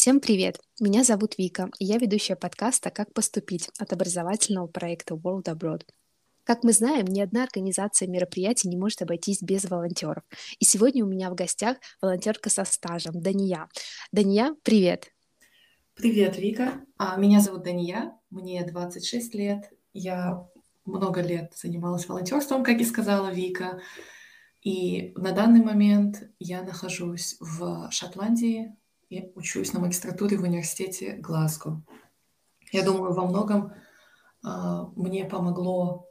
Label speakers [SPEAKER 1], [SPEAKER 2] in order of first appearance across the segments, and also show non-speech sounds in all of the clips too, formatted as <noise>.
[SPEAKER 1] Всем привет! Меня зовут Вика, и я ведущая подкаста «Как поступить» от образовательного проекта World Abroad. Как мы знаем, ни одна организация мероприятий не может обойтись без волонтеров. И сегодня у меня в гостях волонтерка со стажем Дания. Дания, привет!
[SPEAKER 2] Привет, Вика. А, меня зовут Дания, мне 26 лет. Я много лет занималась волонтерством, как и сказала Вика. И на данный момент я нахожусь в Шотландии, и учусь на магистратуре в университете Глазго. Я думаю, во многом э, мне помогло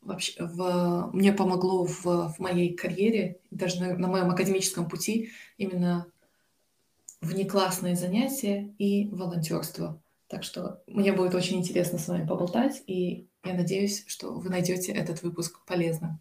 [SPEAKER 2] вообще в, мне помогло в, в моей карьере, даже на, на моем академическом пути именно внеклассные занятия и волонтерство. Так что мне будет очень интересно с вами поболтать, и я надеюсь, что вы найдете этот выпуск полезным.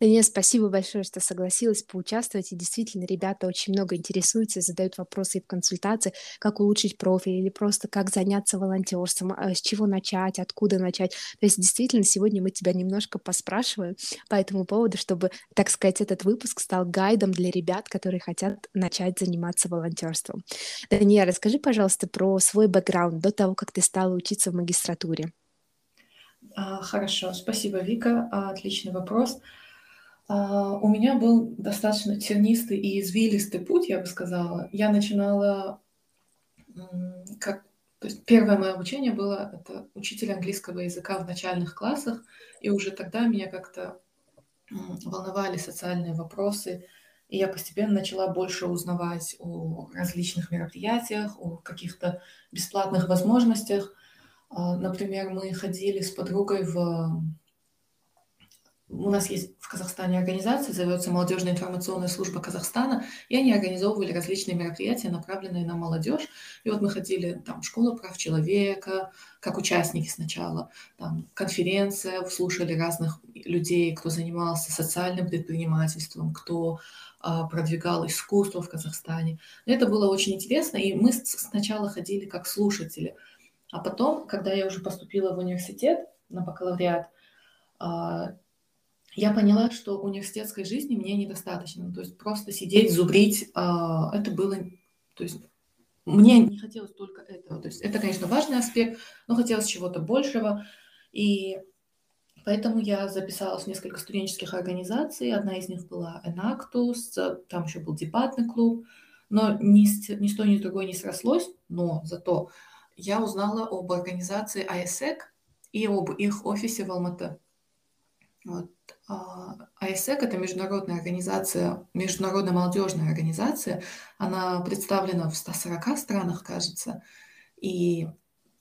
[SPEAKER 1] Да нет, спасибо большое, что согласилась поучаствовать. И действительно, ребята очень много интересуются, задают вопросы и в консультации, как улучшить профиль или просто как заняться волонтерством, а, с чего начать, откуда начать. То есть действительно, сегодня мы тебя немножко поспрашиваем по этому поводу, чтобы, так сказать, этот выпуск стал гайдом для ребят, которые хотят начать заниматься волонтерством. Дания, расскажи, пожалуйста, про свой бэкграунд до того, как ты стала учиться в магистратуре.
[SPEAKER 2] А, хорошо, спасибо, Вика. А, отличный вопрос. А, у меня был достаточно тернистый и извилистый путь, я бы сказала. Я начинала как то есть первое мое обучение было это учитель английского языка в начальных классах, и уже тогда меня как-то волновали социальные вопросы, и я постепенно начала больше узнавать о различных мероприятиях, о каких-то бесплатных возможностях. А, например, мы ходили с подругой в... У нас есть в Казахстане организация, зовется Молодежная информационная служба Казахстана, и они организовывали различные мероприятия, направленные на молодежь. И вот мы ходили там в школу прав человека, как участники сначала, там конференция, слушали разных людей, кто занимался социальным предпринимательством, кто а, продвигал искусство в Казахстане. Это было очень интересно, и мы сначала ходили как слушатели – а потом, когда я уже поступила в университет на бакалавриат, а, я поняла, что университетской жизни мне недостаточно. То есть просто сидеть, зубрить, а, это было... То есть мне не хотелось только этого. То есть это, конечно, важный аспект, но хотелось чего-то большего. И поэтому я записалась в несколько студенческих организаций. Одна из них была Enactus, там еще был дебатный клуб. Но ни с, ни с той, ни с другой не срослось. Но зато я узнала об организации ISEC и об их офисе в Алматы. Вот. А, – это международная организация, международная молодежная организация. Она представлена в 140 странах, кажется. И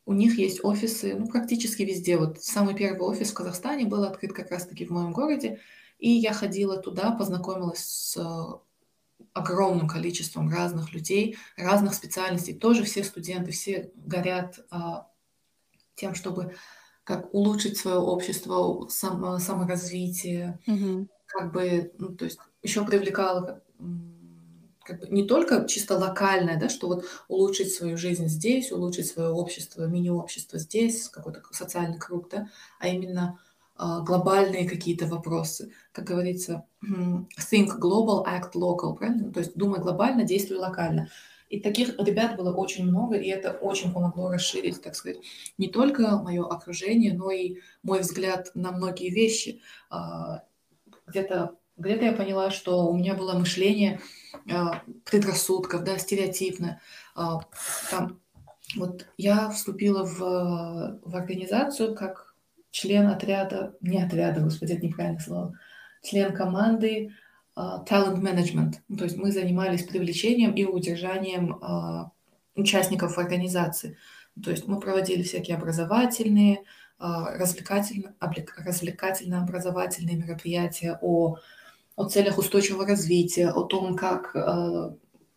[SPEAKER 2] у них есть офисы ну, практически везде. Вот самый первый офис в Казахстане был открыт как раз-таки в моем городе. И я ходила туда, познакомилась с огромным количеством разных людей, разных специальностей. Тоже все студенты, все горят а, тем, чтобы как улучшить свое общество, само, саморазвитие, mm-hmm. как бы, ну, то есть еще привлекало как бы не только чисто локальное, да, что вот улучшить свою жизнь здесь, улучшить свое общество, мини-общество здесь, какой-то социальный круг, да, а именно глобальные какие-то вопросы. Как говорится, think global, act local, правильно? То есть думай глобально, действуй локально. И таких ребят было очень много, и это очень помогло расширить, так сказать, не только мое окружение, но и мой взгляд на многие вещи. А, где-то где я поняла, что у меня было мышление а, предрассудков, да, стереотипное. Там, вот я вступила в, в организацию как член отряда, не отряда, господи, это неправильное слово, член команды uh, talent management. Ну, то есть мы занимались привлечением и удержанием uh, участников организации. То есть мы проводили всякие образовательные, развлекательно, развлекательно-образовательные мероприятия о, о целях устойчивого развития, о том, как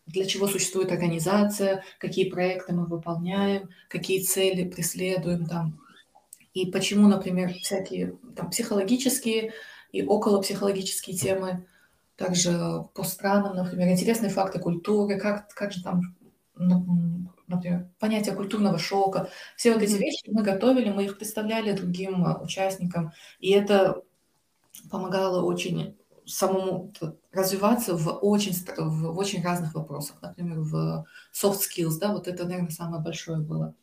[SPEAKER 2] для чего существует организация, какие проекты мы выполняем, какие цели преследуем, там, и почему, например, всякие там, психологические и околопсихологические темы, также по странам, например, интересные факты культуры, как, как же там, например, понятие культурного шока. Все вот эти вещи мы готовили, мы их представляли другим а, участникам, и это помогало очень самому развиваться в очень, в очень разных вопросах. Например, в soft skills, да, вот это, наверное, самое большое было.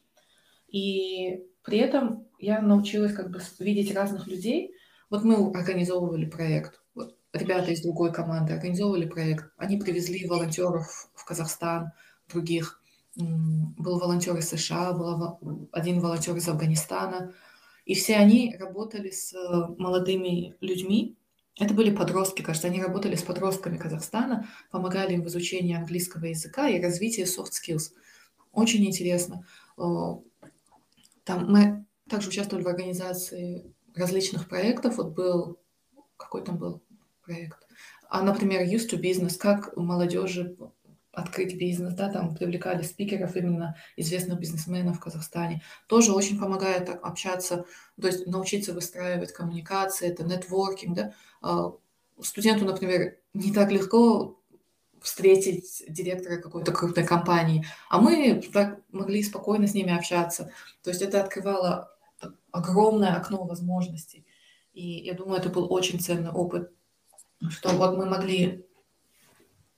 [SPEAKER 2] И при этом я научилась как бы видеть разных людей. Вот мы организовывали проект, вот ребята из другой команды организовывали проект, они привезли волонтеров в Казахстан, других. Был волонтер из США, был один волонтер из Афганистана. И все они работали с молодыми людьми, это были подростки, кажется, они работали с подростками Казахстана, помогали им в изучении английского языка и развитии soft skills. Очень интересно. Там мы также участвовали в организации различных проектов. Вот был, какой там был проект? А, например, Used to Business, как молодежи открыть бизнес, да, там привлекали спикеров именно известных бизнесменов в Казахстане. Тоже очень помогает общаться, то есть научиться выстраивать коммуникации, это нетворкинг, да. А, студенту, например, не так легко встретить директора какой-то крупной компании, а мы так могли спокойно с ними общаться. То есть это открывало огромное окно возможностей. И я думаю, это был очень ценный опыт, что вот мы могли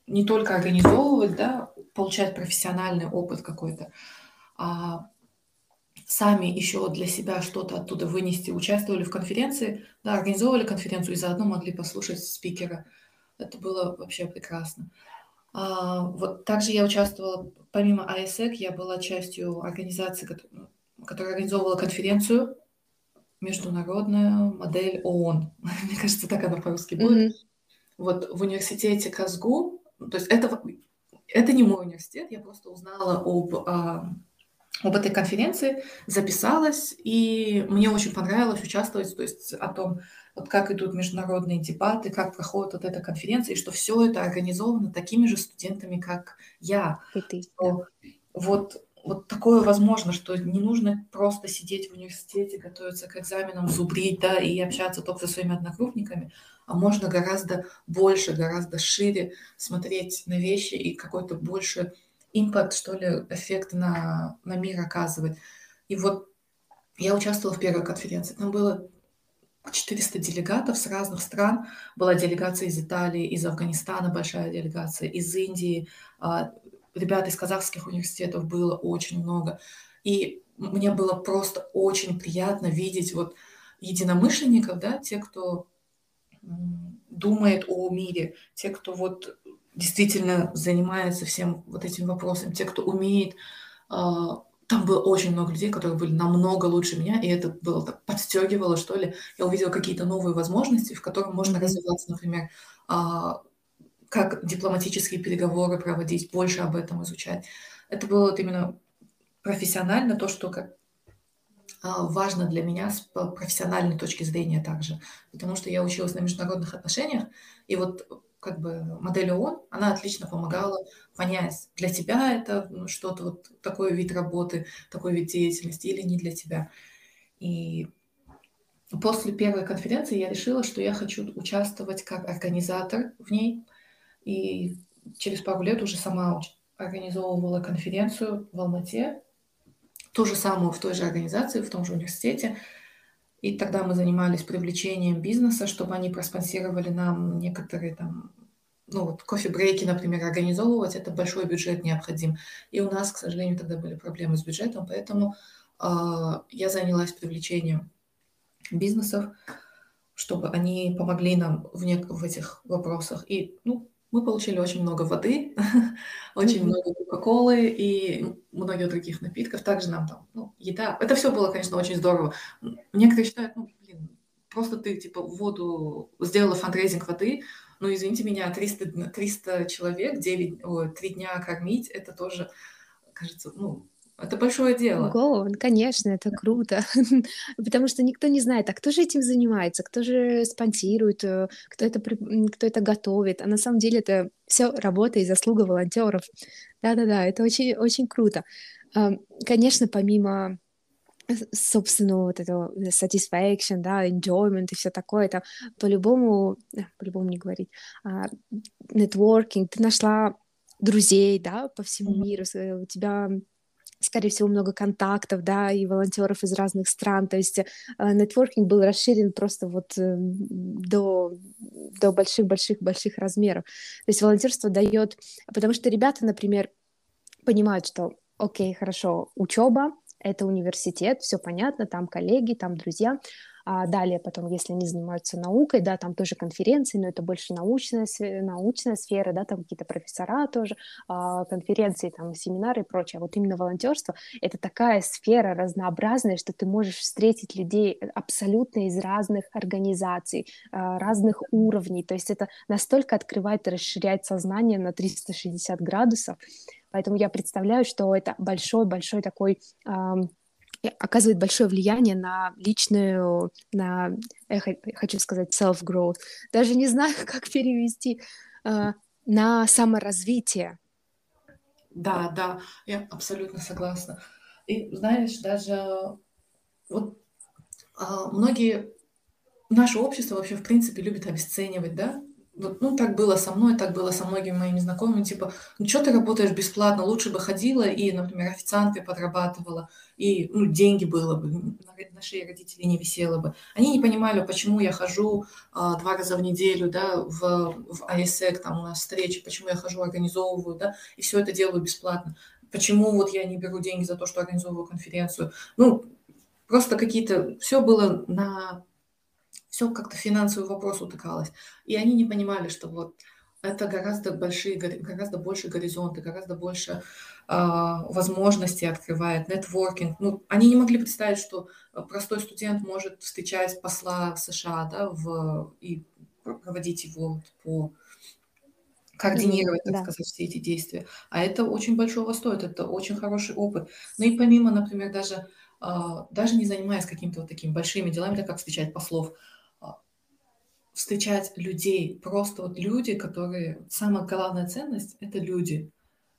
[SPEAKER 2] не только организовывать, да, получать профессиональный опыт какой-то, а сами еще для себя что-то оттуда вынести, участвовали в конференции, да, организовывали конференцию и заодно могли послушать спикера. Это было вообще прекрасно. А, вот также я участвовала, помимо ISEC, я была частью организации, которая организовывала конференцию «Международная модель ООН». <laughs> Мне кажется, так она по-русски будет. Mm-hmm. Вот в университете Казгу то есть это, это не мой университет, я просто узнала об, а, об этой конференции, записалась, и мне очень понравилось участвовать, то есть о том, вот как идут международные дебаты, как проходит вот эта конференция, и что все это организовано такими же студентами, как я. И ты. Что вот вот такое возможно, что не нужно просто сидеть в университете, готовиться к экзаменам, зубрить, да, и общаться только со своими одногруппниками, а можно гораздо больше, гораздо шире смотреть на вещи и какой-то больше импакт, что ли, эффект на, на мир оказывать. И вот я участвовала в первой конференции. Там было 400 делегатов с разных стран. Была делегация из Италии, из Афганистана большая делегация, из Индии, а, ребят из казахских университетов было очень много. И мне было просто очень приятно видеть вот единомышленников, да, те, кто думает о мире, те, кто вот действительно занимается всем вот этим вопросом, те, кто умеет. Там было очень много людей, которые были намного лучше меня, и это было так подстегивало, что ли. Я увидела какие-то новые возможности, в которых можно развиваться, например, а, как дипломатические переговоры проводить, больше об этом изучать. Это было вот именно профессионально то, что как а, важно для меня с профессиональной точки зрения также, потому что я училась на международных отношениях, и вот как бы модель ООН, она отлично помогала понять, для тебя это ну, что-то вот такой вид работы, такой вид деятельности или не для тебя. И после первой конференции я решила, что я хочу участвовать как организатор в ней, и через пару лет уже сама организовывала конференцию в Алмате, ту же самую в той же организации, в том же университете. И тогда мы занимались привлечением бизнеса, чтобы они проспонсировали нам некоторые там, ну вот кофе-брейки, например, организовывать, это большой бюджет необходим. И у нас, к сожалению, тогда были проблемы с бюджетом, поэтому э, я занялась привлечением бизнесов, чтобы они помогли нам в, не, в этих вопросах. И, ну, мы получили очень много воды, <laughs> очень много кока-колы и многих других напитков. Также нам там, ну, еда. Это все было, конечно, очень здорово. Некоторые считают, ну, блин, просто ты, типа, воду, сделала фандрейзинг воды, ну, извините меня, 300, 300 человек 9, о, 3 дня кормить, это тоже, кажется, ну, это большое дело.
[SPEAKER 1] Ого, конечно, это круто. <laughs> Потому что никто не знает, а кто же этим занимается, кто же спонсирует, э, кто это, кто это готовит. А на самом деле это все работа и заслуга волонтеров. Да-да-да, это очень, очень круто. Конечно, помимо собственно, вот этого satisfaction, да, enjoyment и все такое, это по-любому, э, по-любому не говорить, а, networking, ты нашла друзей, да, по всему mm-hmm. миру, у тебя скорее всего, много контактов, да, и волонтеров из разных стран. То есть э, нетворкинг был расширен просто вот э, до, до больших-больших-больших размеров. То есть волонтерство дает... Потому что ребята, например, понимают, что окей, хорошо, учеба, это университет, все понятно, там коллеги, там друзья, а далее потом, если они занимаются наукой, да, там тоже конференции, но это больше научная, научная сфера, да, там какие-то профессора тоже, а, конференции, там семинары и прочее. А вот именно волонтерство — это такая сфера разнообразная, что ты можешь встретить людей абсолютно из разных организаций, а, разных уровней. То есть это настолько открывает и расширяет сознание на 360 градусов. Поэтому я представляю, что это большой-большой такой оказывает большое влияние на личную, на, я хочу сказать, self-growth. Даже не знаю, <laughs> как перевести, э, на саморазвитие.
[SPEAKER 2] Да, да, я абсолютно согласна. И знаешь, даже вот а, многие, наше общество вообще в принципе любит обесценивать, да, ну, так было со мной, так было со многими моими знакомыми, типа, ну, что ты работаешь бесплатно, лучше бы ходила и, например, официанткой подрабатывала, и, ну, деньги было бы, на, шее родителей не висело бы. Они не понимали, почему я хожу а, два раза в неделю, да, в, в АИСЭК, там у нас встречи, почему я хожу, организовываю, да, и все это делаю бесплатно. Почему вот я не беру деньги за то, что организовываю конференцию. Ну, просто какие-то, все было на все как-то финансовый вопрос утыкалось. И они не понимали, что вот это гораздо большие, гораздо больше горизонты, гораздо больше э, возможностей открывает, нетворкинг. Ну, они не могли представить, что простой студент может встречать посла США, да, в, и проводить его по координировать, так да. сказать, все эти действия. А это очень большого стоит, это очень хороший опыт. Ну и помимо, например, даже, э, даже не занимаясь какими-то вот такими большими делами, так как встречать послов, встречать людей, просто вот люди, которые... Самая главная ценность — это люди.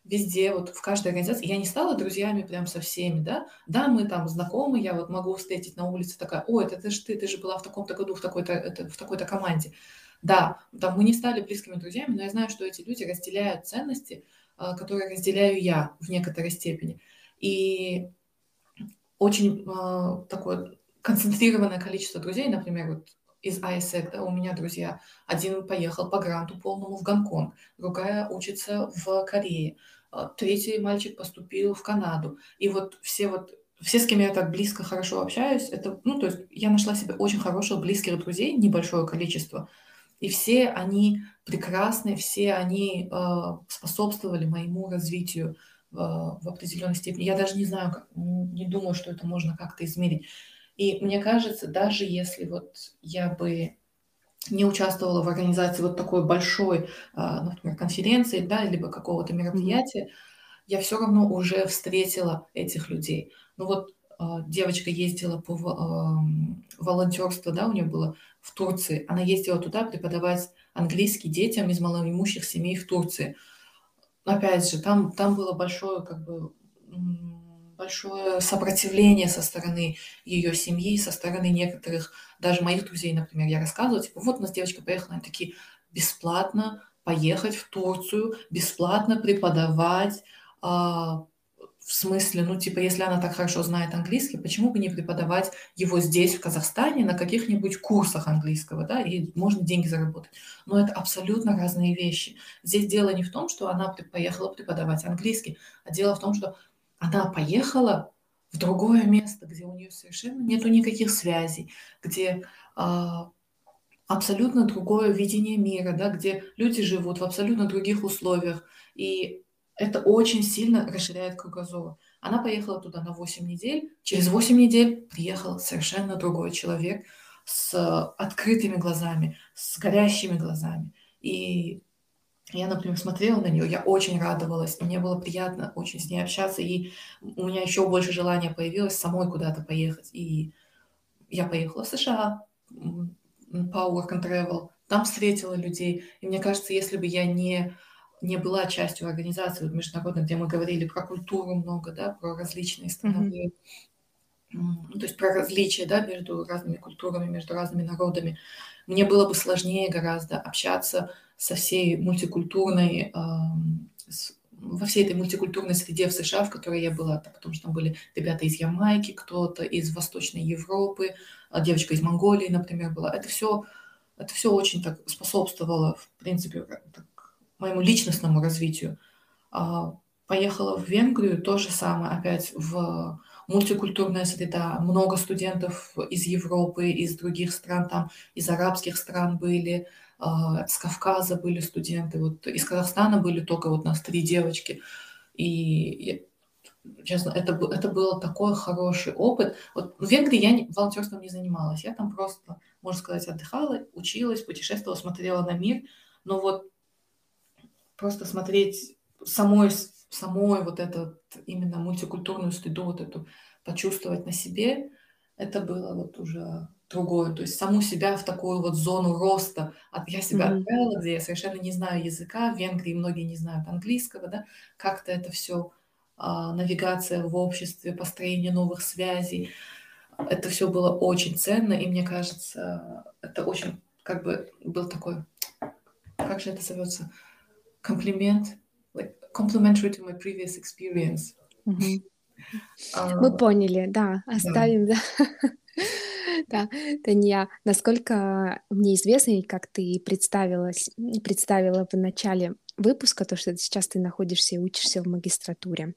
[SPEAKER 2] Везде, вот в каждой организации. Я не стала друзьями прям со всеми, да. Да, мы там знакомы, я вот могу встретить на улице такая, ой, это, это же ты, ты же была в таком-то году в такой-то, в такой-то команде. Да, там мы не стали близкими друзьями, но я знаю, что эти люди разделяют ценности, а, которые разделяю я в некоторой степени. И очень э, такое концентрированное количество друзей, например, вот из ISEC, да, у меня друзья. Один поехал по гранту полному в Гонконг, другая учится в Корее, а, третий мальчик поступил в Канаду. И вот все вот все, с кем я так близко, хорошо общаюсь, это, ну, то есть я нашла себе очень хороших, близких друзей, небольшое количество, и все они прекрасные, все они э, способствовали моему развитию э, в определенной степени. Я даже не знаю, как, не думаю, что это можно как-то измерить. И мне кажется, даже если вот я бы не участвовала в организации вот такой большой, а, например, конференции, да, либо какого-то мероприятия, mm-hmm. я все равно уже встретила этих людей. Ну вот а, девочка ездила по волонтерству, да, у нее было в Турции. Она ездила туда преподавать английский детям из малоимущих семей в Турции. Опять же, там, там было большое, как бы, большое сопротивление со стороны ее семьи, со стороны некоторых, даже моих друзей, например, я рассказывала, типа, вот у нас девочка поехала, они такие, бесплатно поехать в Турцию, бесплатно преподавать, а, в смысле, ну, типа, если она так хорошо знает английский, почему бы не преподавать его здесь, в Казахстане, на каких-нибудь курсах английского, да, и можно деньги заработать. Но это абсолютно разные вещи. Здесь дело не в том, что она поехала преподавать английский, а дело в том, что она поехала в другое место, где у нее совершенно нету никаких связей, где а, абсолютно другое видение мира, да, где люди живут в абсолютно других условиях. И это очень сильно расширяет кругозор. Она поехала туда на 8 недель. Через 8 недель приехал совершенно другой человек с открытыми глазами, с горящими глазами. И я, например, смотрела на нее, я очень радовалась, мне было приятно очень с ней общаться, и у меня еще больше желания появилось самой куда-то поехать. И я поехала в США по Work and Travel, там встретила людей. И мне кажется, если бы я не, не была частью организации вот, международной, где мы говорили про культуру много, да, про различные страновые, mm-hmm. то есть про различия да, между разными культурами, между разными народами, мне было бы сложнее гораздо общаться со всей мультикультурной, во всей этой мультикультурной среде в США, в которой я была, потому что там были ребята из Ямайки, кто-то из Восточной Европы, а девочка из Монголии, например, была. Это все, это все очень так способствовало, в принципе, так, моему личностному развитию. А, поехала в Венгрию, то же самое, опять в мультикультурная среда, много студентов из Европы, из других стран, там из арабских стран были, с Кавказа были студенты, вот из Казахстана были только вот нас три девочки. И честно, это, это был такой хороший опыт. Вот в Венгрии я не, волонтерством не занималась, я там просто, можно сказать, отдыхала, училась, путешествовала, смотрела на мир, но вот просто смотреть самой, самой вот эту именно мультикультурную стыду, вот эту почувствовать на себе, это было вот уже другое. То есть саму себя в такую вот зону роста. Я себя mm-hmm. отправила, где я совершенно не знаю языка, в Венгрии многие не знают английского, да, как-то это все а, навигация в обществе, построение новых связей. Это все было очень ценно, и мне кажется, это очень как бы был такой, как же это зовется, комплимент, like, complimentary to my previous experience.
[SPEAKER 1] Mm-hmm. <laughs> Uh, Мы поняли, да, оставим, да. Да, <laughs> <laughs> Тания, насколько мне известно, и как ты представилась, представила в начале выпуска, то, что сейчас ты находишься и учишься в магистратуре.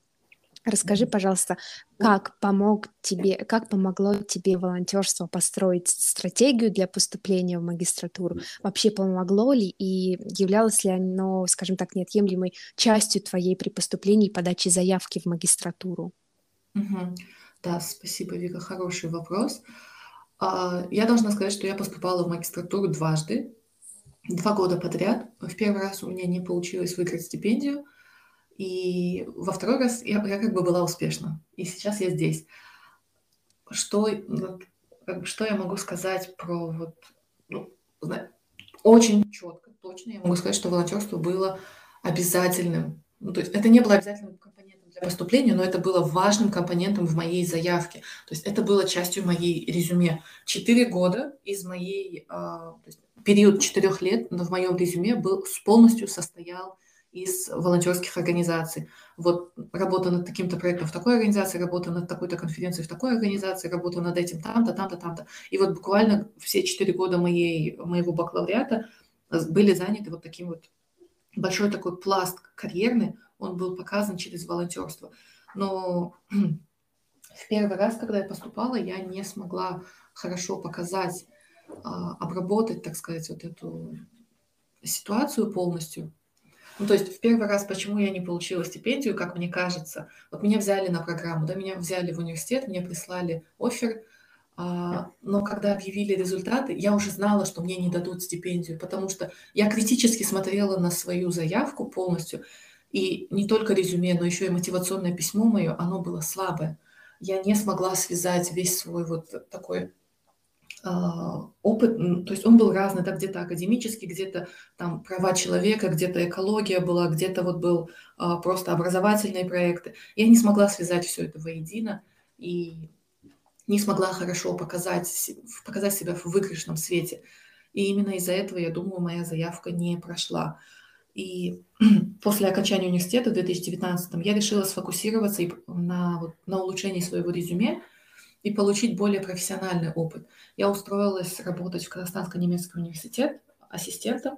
[SPEAKER 1] Расскажи, пожалуйста, как помог тебе, как помогло тебе волонтерство построить стратегию для поступления в магистратуру? Вообще помогло ли и являлось ли оно, скажем так, неотъемлемой частью твоей при поступлении и подаче заявки в магистратуру?
[SPEAKER 2] Угу. Да, спасибо, Вика, хороший вопрос. А, я должна сказать, что я поступала в магистратуру дважды, два года подряд. В первый раз у меня не получилось выиграть стипендию – и во второй раз я, я как бы была успешна. И сейчас я здесь. Что, что я могу сказать про вот, ну, очень четко, точно я могу сказать, что волонтерство было обязательным. Ну, то есть это не было обязательным компонентом для поступления, но это было важным компонентом в моей заявке. То есть это было частью моей резюме. Четыре года из моей, э, есть период четырех лет в моем резюме был полностью состоял из волонтерских организаций. Вот работа над таким-то проектом в такой организации, работа над такой-то конференцией в такой организации, работа над этим там-то, там-то, там-то. И вот буквально все четыре года моей, моего бакалавриата были заняты вот таким вот большой такой пласт карьерный, он был показан через волонтерство. Но <clears throat> в первый раз, когда я поступала, я не смогла хорошо показать, а, обработать, так сказать, вот эту ситуацию полностью, ну, то есть в первый раз, почему я не получила стипендию, как мне кажется, вот меня взяли на программу, да, меня взяли в университет, мне прислали офер, а, но когда объявили результаты, я уже знала, что мне не дадут стипендию, потому что я критически смотрела на свою заявку полностью, и не только резюме, но еще и мотивационное письмо мое, оно было слабое. Я не смогла связать весь свой вот такой а, опыт, то есть он был разный, да, где-то академический, где-то там права человека, где-то экология была, где-то вот был а, просто образовательные проекты. Я не смогла связать все это воедино и не смогла хорошо показать, показать себя в выигрышном свете. И именно из-за этого, я думаю, моя заявка не прошла. И <clears throat> после окончания университета в 2019 я решила сфокусироваться на, вот, на улучшении своего резюме, и получить более профессиональный опыт. Я устроилась работать в Казахстанско-немецкий университет ассистентом.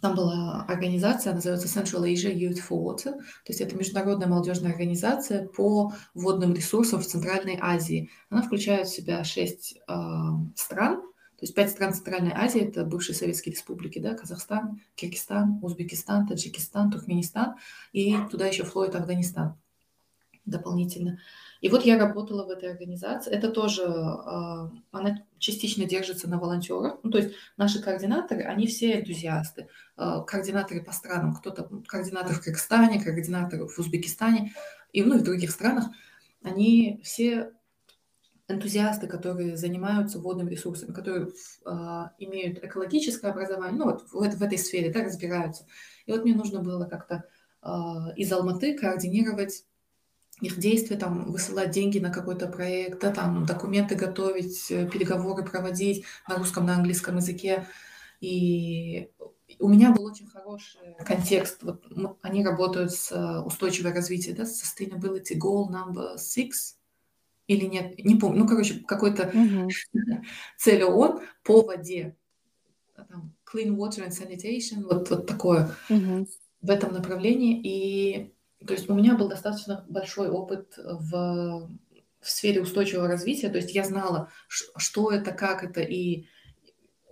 [SPEAKER 2] Там была организация, называется Central Asia Youth for Water, то есть это международная молодежная организация по водным ресурсам в Центральной Азии. Она включает в себя шесть э, стран, то есть пять стран Центральной Азии, это бывшие советские республики, да, Казахстан, Киргизстан, Узбекистан, Таджикистан, Туркменистан, и туда еще входит Афганистан дополнительно. И вот я работала в этой организации. Это тоже, а, она частично держится на волонтерах. Ну, то есть наши координаторы, они все энтузиасты. А, координаторы по странам. Кто-то координатор в Кыргызстане, координатор в Узбекистане и, ну, и в других странах. Они все энтузиасты, которые занимаются водными ресурсами, которые э, имеют экологическое образование, ну вот в, в этой сфере, да, разбираются. И вот мне нужно было как-то э, из Алматы координировать их действия, там, высылать деньги на какой-то проект, да, там, документы готовить, э, переговоры проводить на русском, на английском языке. И у меня был очень хороший контекст. Вот они работают с э, устойчивое развитие, да, Sustainability Goal Number Six или нет, не помню. Ну, короче, какой-то mm-hmm. <laughs> цель ООН по воде. Там, clean water and sanitation, вот, вот такое mm-hmm. в этом направлении. И то есть у меня был достаточно большой опыт в, в сфере устойчивого развития. То есть я знала, что это, как это, и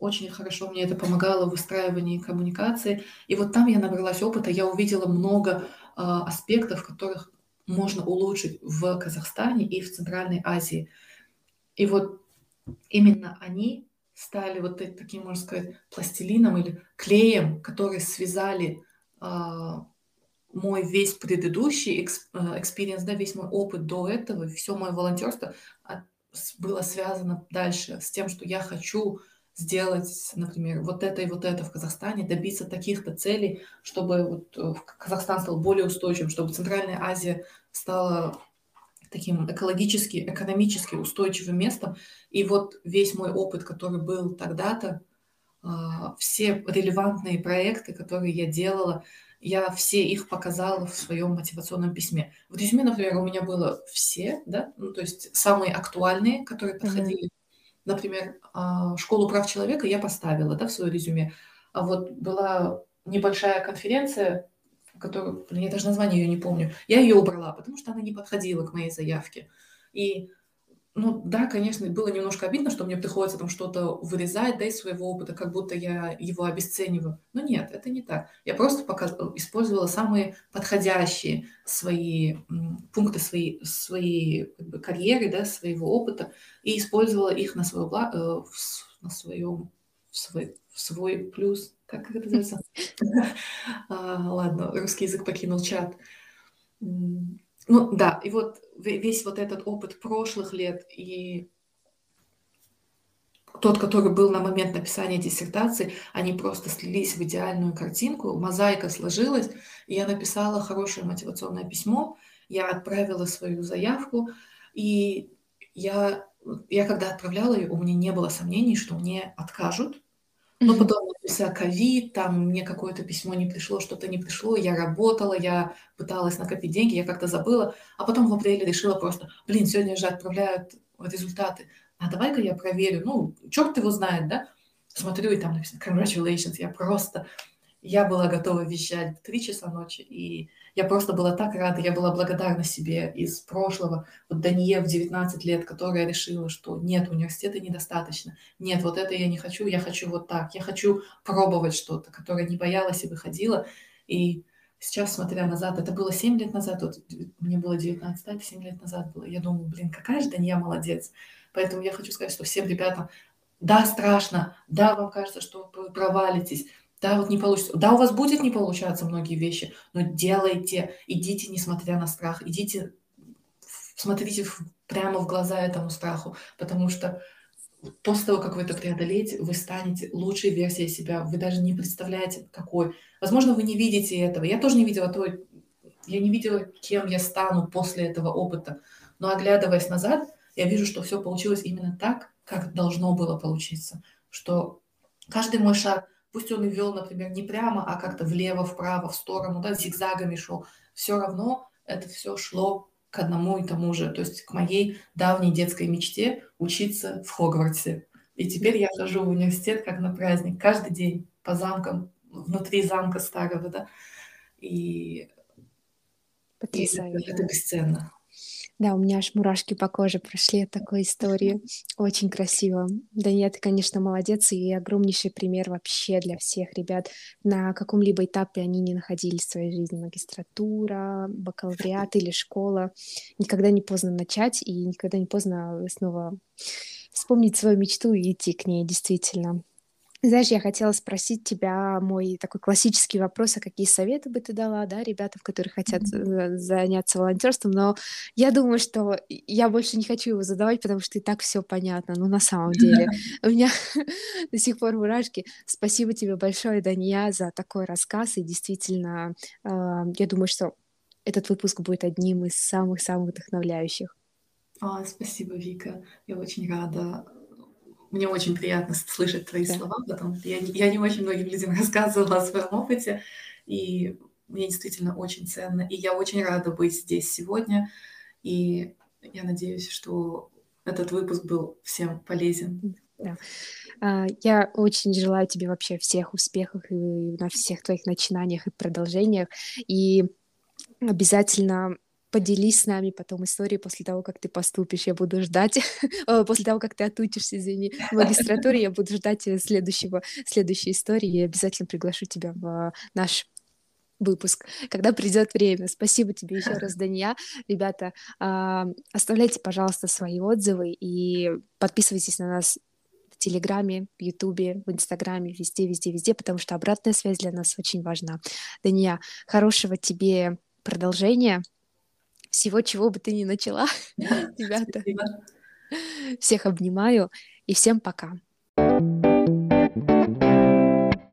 [SPEAKER 2] очень хорошо мне это помогало в выстраивании коммуникации. И вот там я набралась опыта, я увидела много э, аспектов, которых можно улучшить в Казахстане и в Центральной Азии. И вот именно они стали вот таким, можно сказать, пластилином или клеем, которые связали э, мой весь предыдущий experience, да, весь мой опыт до этого, все мое волонтерство было связано дальше с тем, что я хочу сделать, например, вот это и вот это в Казахстане, добиться таких-то целей, чтобы вот э, Казахстан стал более устойчивым, чтобы Центральная Азия стала таким экологически, экономически устойчивым местом. И вот весь мой опыт, который был тогда-то, а, все релевантные проекты, которые я делала, я все их показала в своем мотивационном письме. В резюме, например, у меня было все, да, ну, то есть самые актуальные, которые подходили например, а, школу прав человека я поставила да, в свое резюме. А вот была небольшая конференция, которую, я даже название ее не помню, я ее убрала, потому что она не подходила к моей заявке. И ну да, конечно, было немножко обидно, что мне приходится там что-то вырезать, да, из своего опыта, как будто я его обесцениваю. Но нет, это не так. Я просто показ... использовала самые подходящие свои пункты своей, своей как бы, карьеры, да, своего опыта, и использовала их на, свой, э, на своем, в свой, в свой плюс. Как это называется? <laughs> А, ладно, русский язык покинул чат. Ну да, и вот весь вот этот опыт прошлых лет и тот, который был на момент написания диссертации, они просто слились в идеальную картинку, мозаика сложилась, и я написала хорошее мотивационное письмо, я отправила свою заявку, и я, я когда отправляла ее, у меня не было сомнений, что мне откажут, но потом начался ковид, там мне какое-то письмо не пришло, что-то не пришло, я работала, я пыталась накопить деньги, я как-то забыла, а потом в апреле решила просто, блин, сегодня же отправляют результаты, а давай-ка я проверю, ну, черт его знает, да, смотрю, и там написано congratulations, я просто, я была готова вещать в 3 часа ночи, и я просто была так рада, я была благодарна себе из прошлого. Вот Дание в 19 лет, которая решила, что нет, университета недостаточно. Нет, вот это я не хочу, я хочу вот так. Я хочу пробовать что-то, которое не боялась и выходила. И сейчас, смотря назад, это было 7 лет назад, вот мне было 19, да, это 7 лет назад было. Я думаю, блин, какая же Дания молодец. Поэтому я хочу сказать, что всем ребятам, да, страшно, да, вам кажется, что вы провалитесь, да, вот не получится. Да, у вас будет не получаться многие вещи, но делайте, идите, несмотря на страх, идите, смотрите прямо в глаза этому страху, потому что после того, как вы это преодолеете, вы станете лучшей версией себя. Вы даже не представляете, какой. Возможно, вы не видите этого. Я тоже не видела той, я не видела, кем я стану после этого опыта. Но оглядываясь назад, я вижу, что все получилось именно так, как должно было получиться. Что каждый мой шаг Пусть он и вел, например, не прямо, а как-то влево, вправо, в сторону, да, зигзагами шел. Все равно это все шло к одному и тому же, то есть к моей давней детской мечте учиться в Хогвартсе. И теперь я хожу в университет как на праздник, каждый день по замкам, внутри замка старого, да, и,
[SPEAKER 1] Потрясающе.
[SPEAKER 2] и это, это бесценно.
[SPEAKER 1] Да, у меня аж мурашки по коже прошли от такой истории. Очень красиво. Да нет, конечно, молодец и огромнейший пример вообще для всех ребят. На каком-либо этапе они не находились в своей жизни. Магистратура, бакалавриат или школа. Никогда не поздно начать и никогда не поздно снова вспомнить свою мечту и идти к ней, действительно. Знаешь, я хотела спросить тебя мой такой классический вопрос, а какие советы бы ты дала, да, ребятам, которые хотят mm-hmm. заняться волонтерством, но я думаю, что я больше не хочу его задавать, потому что и так все понятно, ну на самом деле. <laughs> У меня <laughs> до сих пор мурашки. Спасибо тебе большое, Дания, за такой рассказ, и действительно, а, я думаю, что этот выпуск будет одним из самых-самых вдохновляющих.
[SPEAKER 2] А, спасибо, Вика. Я очень рада мне очень приятно слышать твои да. слова, потому что я, я не очень многим людям <laughs> рассказывала о своем опыте, и мне действительно очень ценно. И я очень рада быть здесь сегодня, и я надеюсь, что этот выпуск был всем полезен.
[SPEAKER 1] Да. А, я очень желаю тебе вообще всех успехов и на всех твоих начинаниях и продолжениях. И обязательно поделись с нами потом историей после того, как ты поступишь. Я буду ждать, <laughs> после того, как ты отучишься, извини, в магистратуре, я буду ждать следующего, следующей истории и обязательно приглашу тебя в наш выпуск, когда придет время. Спасибо тебе еще раз, <laughs> Дания. Ребята, э, оставляйте, пожалуйста, свои отзывы и подписывайтесь на нас в Телеграме, в Ютубе, в Инстаграме, везде, везде, везде, потому что обратная связь для нас очень важна. Дания, хорошего тебе продолжения всего, чего бы ты ни начала, <laughs> <laughs> ребята. Всех обнимаю и всем пока.